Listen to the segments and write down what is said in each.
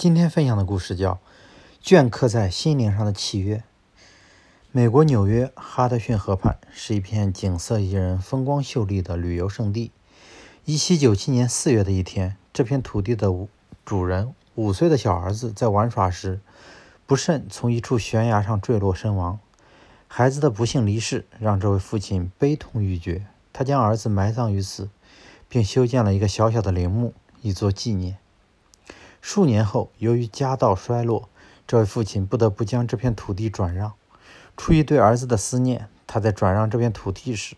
今天分享的故事叫《镌刻在心灵上的契约》。美国纽约哈德逊河畔是一片景色宜人、风光秀丽的旅游胜地。1797年4月的一天，这片土地的主人五岁的小儿子在玩耍时，不慎从一处悬崖上坠落身亡。孩子的不幸离世让这位父亲悲痛欲绝，他将儿子埋葬于此，并修建了一个小小的陵墓，以作纪念。数年后，由于家道衰落，这位父亲不得不将这片土地转让。出于对儿子的思念，他在转让这片土地时，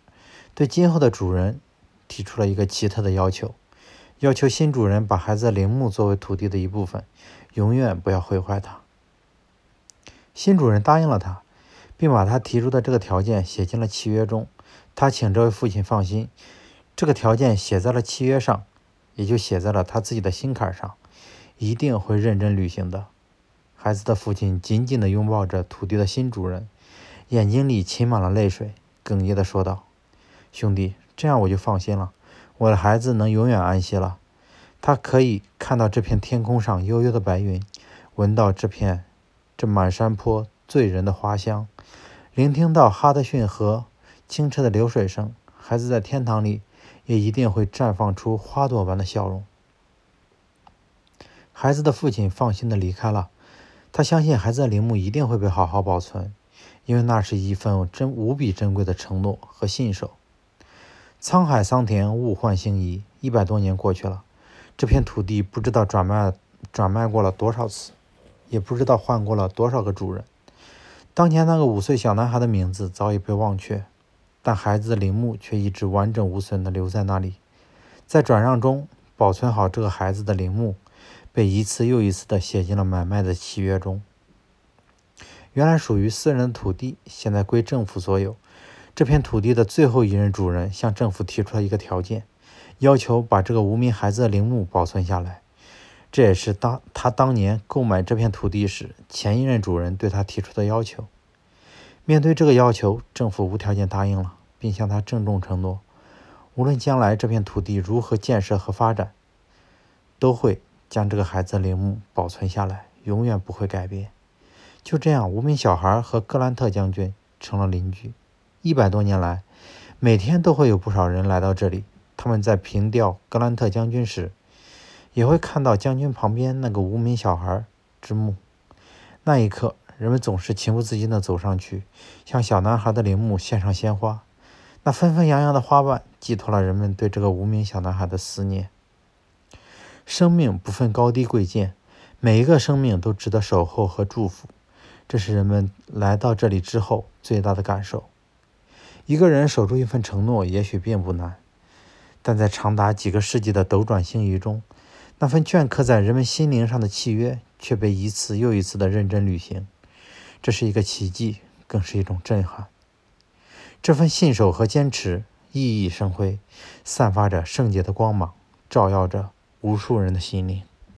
对今后的主人提出了一个奇特的要求：要求新主人把孩子的陵墓作为土地的一部分，永远不要毁坏它。新主人答应了他，并把他提出的这个条件写进了契约中。他请这位父亲放心，这个条件写在了契约上，也就写在了他自己的心坎上。一定会认真履行的。孩子的父亲紧紧地拥抱着土地的新主人，眼睛里噙满了泪水，哽咽地说道：“兄弟，这样我就放心了，我的孩子能永远安息了。他可以看到这片天空上悠悠的白云，闻到这片这满山坡醉人的花香，聆听到哈德逊河清澈的流水声。孩子在天堂里也一定会绽放出花朵般的笑容。”孩子的父亲放心的离开了，他相信孩子的陵墓一定会被好好保存，因为那是一份真无比珍贵的承诺和信守。沧海桑田，物换星移，一百多年过去了，这片土地不知道转卖转卖过了多少次，也不知道换过了多少个主人。当年那个五岁小男孩的名字早已被忘却，但孩子的陵墓却一直完整无损的留在那里。在转让中保存好这个孩子的陵墓。被一次又一次的写进了买卖的契约中。原来属于私人的土地，现在归政府所有。这片土地的最后一任主人向政府提出了一个条件，要求把这个无名孩子的陵墓保存下来。这也是当他当年购买这片土地时，前一任主人对他提出的要求。面对这个要求，政府无条件答应了，并向他郑重承诺，无论将来这片土地如何建设和发展，都会。将这个孩子的陵墓保存下来，永远不会改变。就这样，无名小孩和格兰特将军成了邻居。一百多年来，每天都会有不少人来到这里。他们在凭吊格兰特将军时，也会看到将军旁边那个无名小孩之墓。那一刻，人们总是情不自禁地走上去，向小男孩的陵墓献上鲜花。那纷纷扬扬的花瓣，寄托了人们对这个无名小男孩的思念。生命不分高低贵贱，每一个生命都值得守候和祝福。这是人们来到这里之后最大的感受。一个人守住一份承诺，也许并不难，但在长达几个世纪的斗转星移中，那份镌刻在人们心灵上的契约却被一次又一次的认真履行。这是一个奇迹，更是一种震撼。这份信守和坚持熠熠生辉，散发着圣洁的光芒，照耀着。无数人的心里。